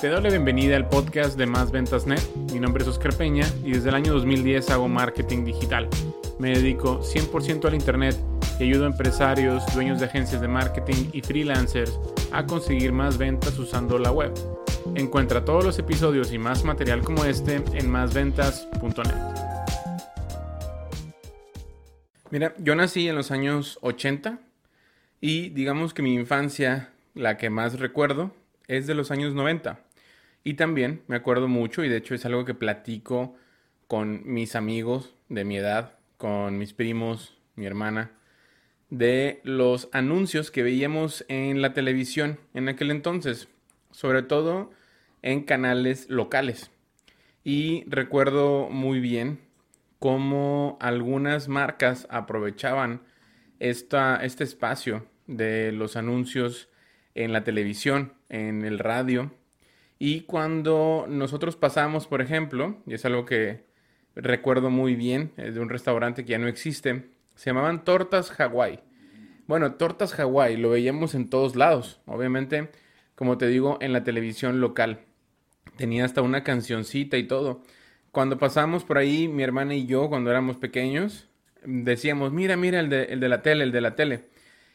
Te doy la bienvenida al podcast de Más Ventas Net. Mi nombre es Oscar Peña y desde el año 2010 hago marketing digital. Me dedico 100% al Internet y ayudo a empresarios, dueños de agencias de marketing y freelancers a conseguir más ventas usando la web. Encuentra todos los episodios y más material como este en másventas.net. Mira, yo nací en los años 80 y digamos que mi infancia, la que más recuerdo, es de los años 90. Y también me acuerdo mucho, y de hecho es algo que platico con mis amigos de mi edad, con mis primos, mi hermana, de los anuncios que veíamos en la televisión en aquel entonces, sobre todo en canales locales. Y recuerdo muy bien cómo algunas marcas aprovechaban esta, este espacio de los anuncios en la televisión, en el radio. Y cuando nosotros pasamos, por ejemplo, y es algo que recuerdo muy bien, de un restaurante que ya no existe, se llamaban tortas Hawái. Bueno, tortas Hawái lo veíamos en todos lados, obviamente, como te digo, en la televisión local. Tenía hasta una cancioncita y todo. Cuando pasamos por ahí, mi hermana y yo, cuando éramos pequeños, decíamos, mira, mira el de, el de la tele, el de la tele.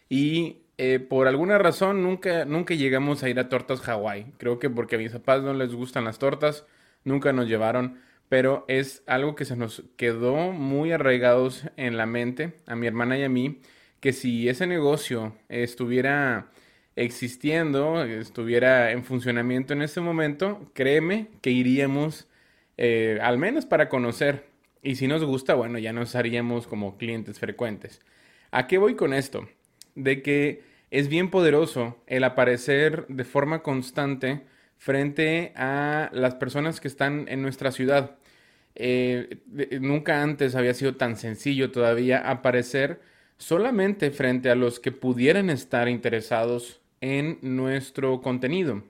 Y eh, por alguna razón nunca, nunca llegamos a ir a tortas Hawái. Creo que porque a mis papás no les gustan las tortas, nunca nos llevaron. Pero es algo que se nos quedó muy arraigados en la mente, a mi hermana y a mí, que si ese negocio estuviera existiendo, estuviera en funcionamiento en ese momento, créeme que iríamos eh, al menos para conocer. Y si nos gusta, bueno, ya nos haríamos como clientes frecuentes. ¿A qué voy con esto? De que es bien poderoso el aparecer de forma constante frente a las personas que están en nuestra ciudad. Eh, nunca antes había sido tan sencillo todavía aparecer solamente frente a los que pudieran estar interesados en nuestro contenido.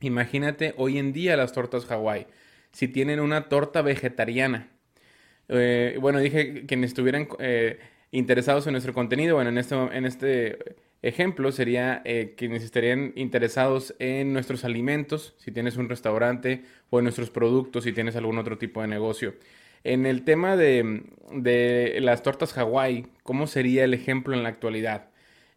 Imagínate hoy en día las tortas Hawái. Si tienen una torta vegetariana. Eh, bueno, dije que estuvieran eh, interesados en nuestro contenido. Bueno, en este, en este ejemplo sería eh, quienes estarían interesados en nuestros alimentos, si tienes un restaurante, o en nuestros productos, si tienes algún otro tipo de negocio. En el tema de, de las tortas Hawái, ¿cómo sería el ejemplo en la actualidad?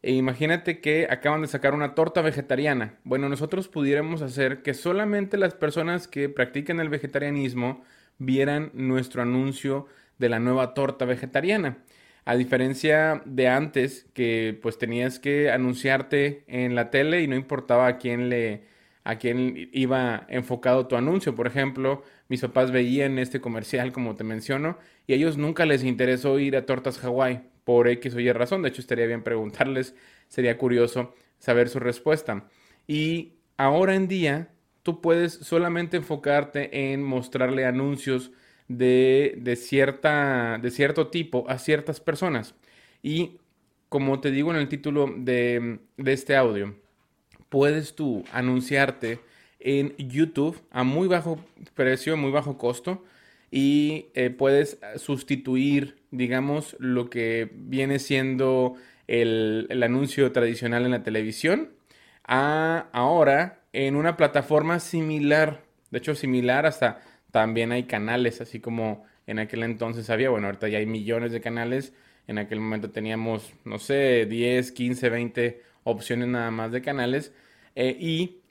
E imagínate que acaban de sacar una torta vegetariana. Bueno, nosotros pudiéramos hacer que solamente las personas que practican el vegetarianismo vieran nuestro anuncio de la nueva torta vegetariana. A diferencia de antes, que pues tenías que anunciarte en la tele y no importaba a quién le a quién iba enfocado tu anuncio. Por ejemplo, mis papás veían este comercial, como te menciono, y a ellos nunca les interesó ir a Tortas Hawái por X o Y razón. De hecho, estaría bien preguntarles, sería curioso saber su respuesta. Y ahora en día, tú puedes solamente enfocarte en mostrarle anuncios de, cierta, de cierto tipo a ciertas personas. Y como te digo en el título de, este audio, puedes tú anunciarte en YouTube a muy bajo precio, muy bajo costo y eh, puedes sustituir, digamos, lo que viene siendo el, el, anuncio tradicional en la televisión a ahora en una plataforma similar, de hecho similar hasta también hay canales, así como en aquel entonces había, bueno, ahorita ya hay millones de canales, en aquel momento teníamos, no sé, 10, 15, 20 opciones nada más de canales, eh, y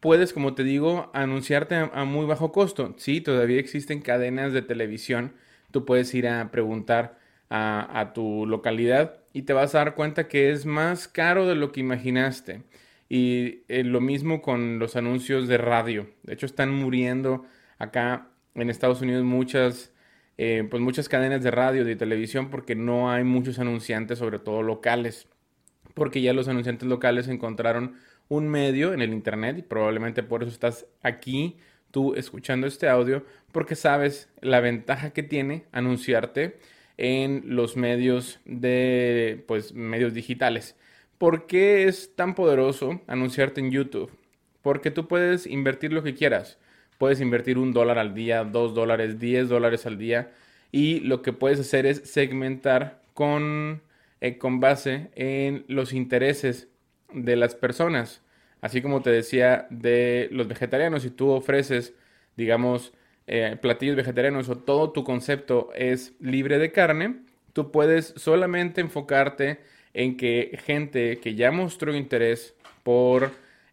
puedes, como te digo, anunciarte a, muy bajo costo. Sí, todavía existen cadenas de televisión, tú puedes ir a preguntar a, tu localidad y te vas a dar cuenta que es más caro de lo que imaginaste. Y eh, lo mismo con los anuncios de radio. De hecho, están muriendo acá en Estados Unidos muchas, eh, pues muchas cadenas de radio, de televisión, porque no hay muchos anunciantes, sobre todo locales, porque ya los anunciantes locales encontraron un medio en el Internet y probablemente por eso estás aquí tú escuchando este audio, porque sabes la ventaja que tiene anunciarte en los medios de, pues, medios digitales. ¿Por qué es tan poderoso anunciarte en YouTube? Porque tú puedes invertir lo que quieras puedes invertir un dólar al día, dos dólares, diez dólares al día y lo que puedes hacer es segmentar con, eh, con base en los intereses de las personas. Así como te decía de los vegetarianos, si tú ofreces, digamos, eh, platillos vegetarianos o todo tu concepto es libre de carne, tú puedes solamente enfocarte en que gente que ya mostró interés por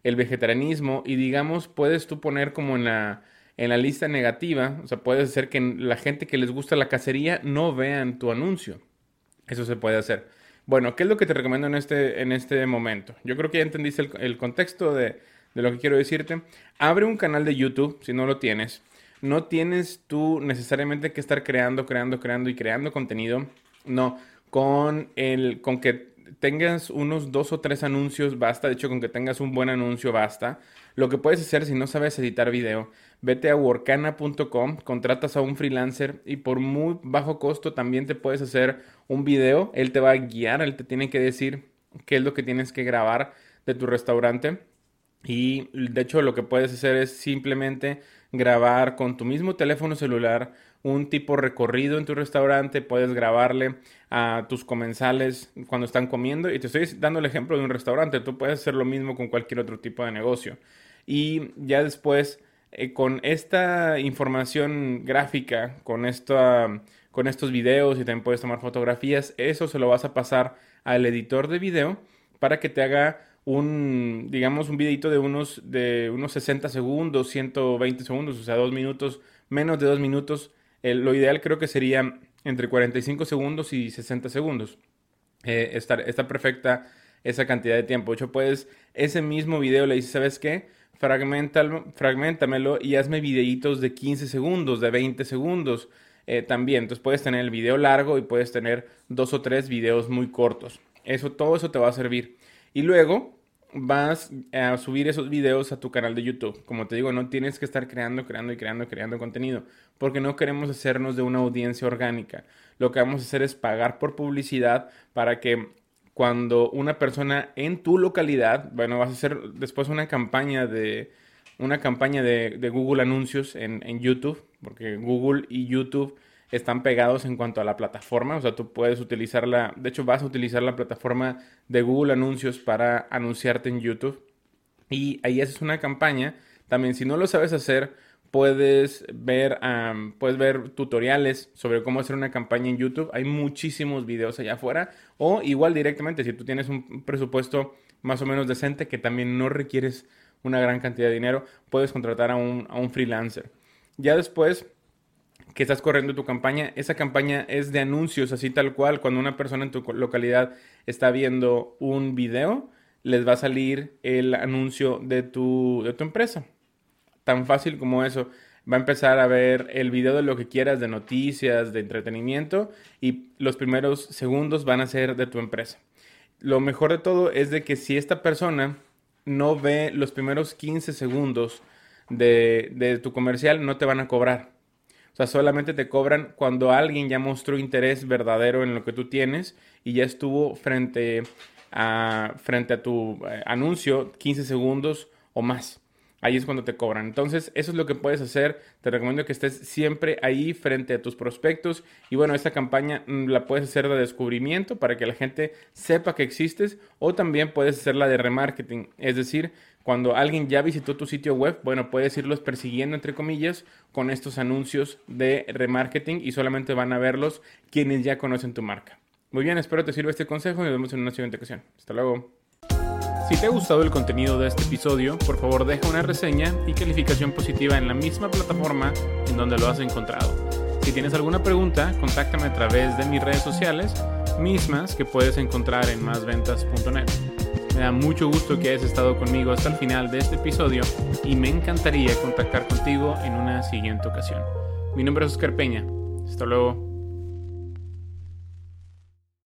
el vegetarianismo y digamos puedes tú poner como en la, en la lista negativa, o sea, puedes hacer que la gente que les gusta la cacería no vean tu anuncio. Eso se puede hacer. Bueno, ¿qué es lo que te recomiendo en este, en este momento? Yo creo que ya entendiste el, contexto de, de lo que quiero decirte. Abre un canal de YouTube si no lo tienes. No tienes tú necesariamente que estar creando, creando, creando y creando contenido. No, con el, con que tengas unos dos o tres anuncios basta. De hecho, con que tengas un buen anuncio basta. Lo que puedes hacer si no sabes editar video, vete a workana.com, contratas a un freelancer y por muy bajo costo también te puedes hacer un video. Él te va a guiar, él te tiene que decir qué es lo que tienes que grabar de tu restaurante. Y de hecho lo que puedes hacer es simplemente grabar con tu mismo teléfono celular un tipo recorrido en tu restaurante, puedes grabarle a tus comensales cuando están comiendo y te estoy dando el ejemplo de un restaurante, tú puedes hacer lo mismo con cualquier otro tipo de negocio. Y ya después, eh, con esta información gráfica, con, esta, con estos videos y también puedes tomar fotografías, eso se lo vas a pasar al editor de video para que te haga un, digamos, un videito de unos, de unos 60 segundos, 120 segundos, o sea, dos minutos, menos de dos minutos. Lo ideal creo que sería entre 45 segundos y 60 segundos. Eh, está perfecta esa cantidad de tiempo. De hecho, puedes, ese mismo video le dices, ¿sabes qué? fragmentamelo y hazme videitos de 15 segundos, de 20 segundos eh, también. Entonces puedes tener el video largo y puedes tener dos o tres videos muy cortos. Eso, todo eso te va a servir. Y luego vas a subir esos videos a tu canal de YouTube. Como te digo, no tienes que estar creando, creando y creando, creando contenido, porque no queremos hacernos de una audiencia orgánica. Lo que vamos a hacer es pagar por publicidad para que cuando una persona en tu localidad, bueno, vas a hacer después una campaña de una campaña de, Google Anuncios en YouTube, porque Google y YouTube están pegados en cuanto a la plataforma, o sea, tú puedes utilizarla, de hecho vas a utilizar la plataforma de Google Anuncios para anunciarte en YouTube y ahí haces una campaña. También si no lo sabes hacer, puedes ver, puedes ver tutoriales sobre cómo hacer una campaña en YouTube. Hay muchísimos videos allá afuera o igual directamente si tú tienes un presupuesto más o menos decente que también no requieres una gran cantidad de dinero, puedes contratar a un, a un freelancer. Ya después que estás corriendo tu campaña, esa campaña es de anuncios, así tal cual. Cuando una persona en tu localidad está viendo un video, les va a salir el anuncio de tu, de tu empresa. Tan fácil como eso. Va a empezar a ver el video de lo que quieras, de noticias, de entretenimiento, y los primeros segundos van a ser de tu empresa. Lo mejor de todo es de que si esta persona no ve los primeros 15 segundos de, de tu comercial, no te van a cobrar sea, solamente te cobran cuando alguien ya mostró interés verdadero en lo que tú tienes y ya estuvo frente a, frente a tu eh, anuncio 15 segundos o más. Ahí es cuando te cobran. Entonces, eso es lo que puedes hacer. Te recomiendo que estés siempre ahí frente a tus prospectos. Y bueno, esta campaña mm, la puedes hacer de descubrimiento para que la gente sepa que existes. O también puedes hacerla de remarketing. Es decir, cuando alguien ya visitó tu sitio web, bueno, puedes irlos persiguiendo, entre comillas, con estos anuncios de remarketing y solamente van a verlos quienes ya conocen tu marca. Muy bien, espero te sirva este consejo y nos vemos en una siguiente ocasión. Hasta luego. Si te ha gustado el contenido de este episodio, por favor deja una reseña y calificación positiva en la misma plataforma en donde lo has encontrado. Si tienes alguna pregunta, contáctame a través de mis redes sociales, mismas que puedes encontrar en másventas.net. Me da mucho gusto que hayas estado conmigo hasta el final de este episodio y me encantaría contactar contigo en una siguiente ocasión. Mi nombre es Oscar Peña. Hasta luego.